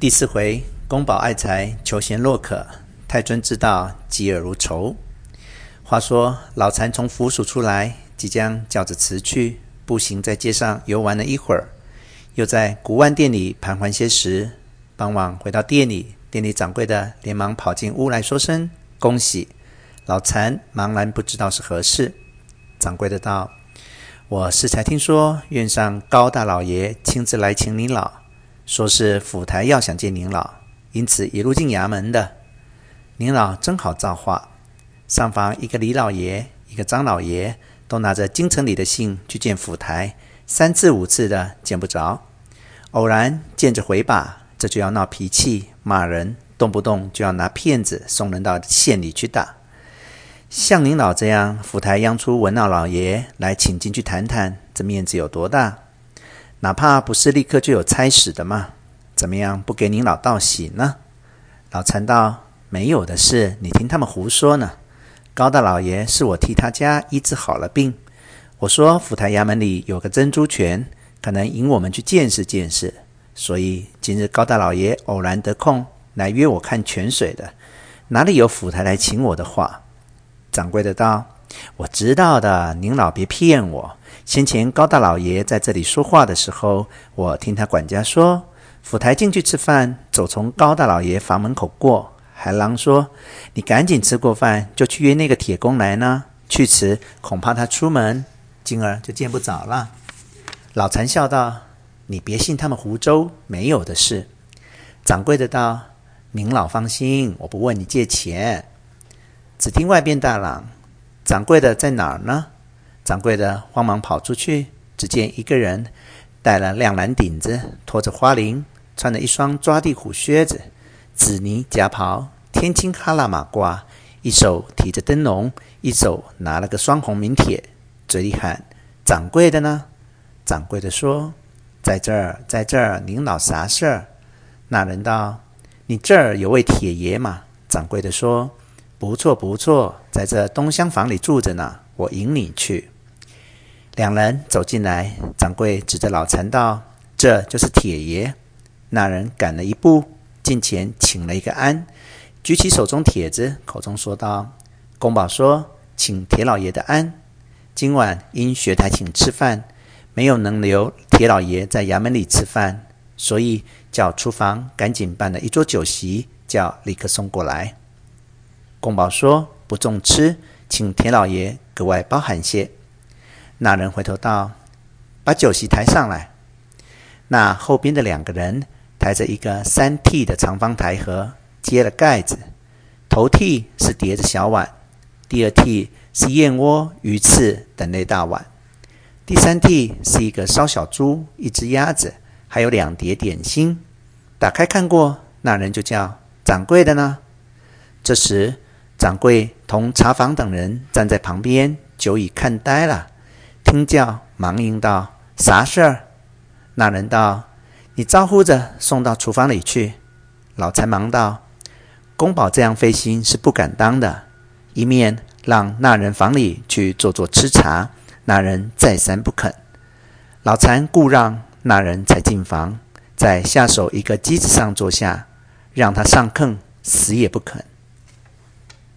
第四回，公保爱财，求贤若渴；太尊知道，嫉恶如仇。话说老残从府署出来，即将叫着辞去，步行在街上游玩了一会儿，又在古玩店里盘桓些时，傍晚回到店里，店里掌柜的连忙跑进屋来说声恭喜。老残茫然不知道是何事。掌柜的道：“我适才听说院上高大老爷亲自来请您老。”说是府台要想见您老，因此一路进衙门的。您老真好造化，上房一个李老爷，一个张老爷，都拿着京城里的信去见府台，三次五次的见不着，偶然见着回把，这就要闹脾气骂人，动不动就要拿片子送人到县里去打。像您老这样，府台央出文老老爷来请进去谈谈，这面子有多大？哪怕不是立刻就有差使的嘛？怎么样不给您老道喜呢？老残道：“没有的事，你听他们胡说呢。高大老爷是我替他家医治好了病。我说府台衙门里有个珍珠泉，可能引我们去见识见识。所以今日高大老爷偶然得空来约我看泉水的，哪里有府台来请我的话？”掌柜的道：“我知道的，您老别骗我。”先前高大老爷在这里说话的时候，我听他管家说，府台进去吃饭，走从高大老爷房门口过，还啷说：“你赶紧吃过饭，就去约那个铁工来呢。去迟，恐怕他出门，今儿就见不着了。”老残笑道：“你别信他们胡诌，没有的事。”掌柜的道：“您老放心，我不问你借钱。”只听外边大嚷：“掌柜的在哪儿呢？”掌柜的慌忙跑出去，只见一个人戴了亮蓝顶子，拖着花翎，穿着一双抓地虎靴子，紫泥夹袍，天青哈喇马褂，一手提着灯笼，一手拿了个双红名帖，嘴里喊：“掌柜的呢？”掌柜的说：“在这儿，在这儿，您老啥事儿？”那人道：“你这儿有位铁爷嘛？”掌柜的说：“不错，不错，在这东厢房里住着呢，我引你去。”两人走进来，掌柜指着老残道：“这就是铁爷。”那人赶了一步，近前请了一个安，举起手中帖子，口中说道：“公保说，请铁老爷的安。今晚因学台请吃饭，没有能留铁老爷在衙门里吃饭，所以叫厨房赶紧办了一桌酒席，叫立刻送过来。”公保说：“不重吃，请铁老爷格外包涵些。”那人回头道：“把酒席抬上来。”那后边的两个人抬着一个三屉的长方台盒，揭了盖子，头屉是叠着小碗，第二屉是燕窝、鱼翅等类大碗，第三屉是一个烧小猪、一只鸭子，还有两碟点心。打开看过，那人就叫掌柜的呢。这时，掌柜同茶房等人站在旁边，久已看呆了。听叫，忙应道：“啥事儿？”那人道：“你招呼着送到厨房里去。”老禅忙道：“公保这样费心是不敢当的。”一面让那人房里去坐坐吃茶，那人再三不肯。老禅故让那人才进房，在下手一个机子上坐下，让他上炕，死也不肯。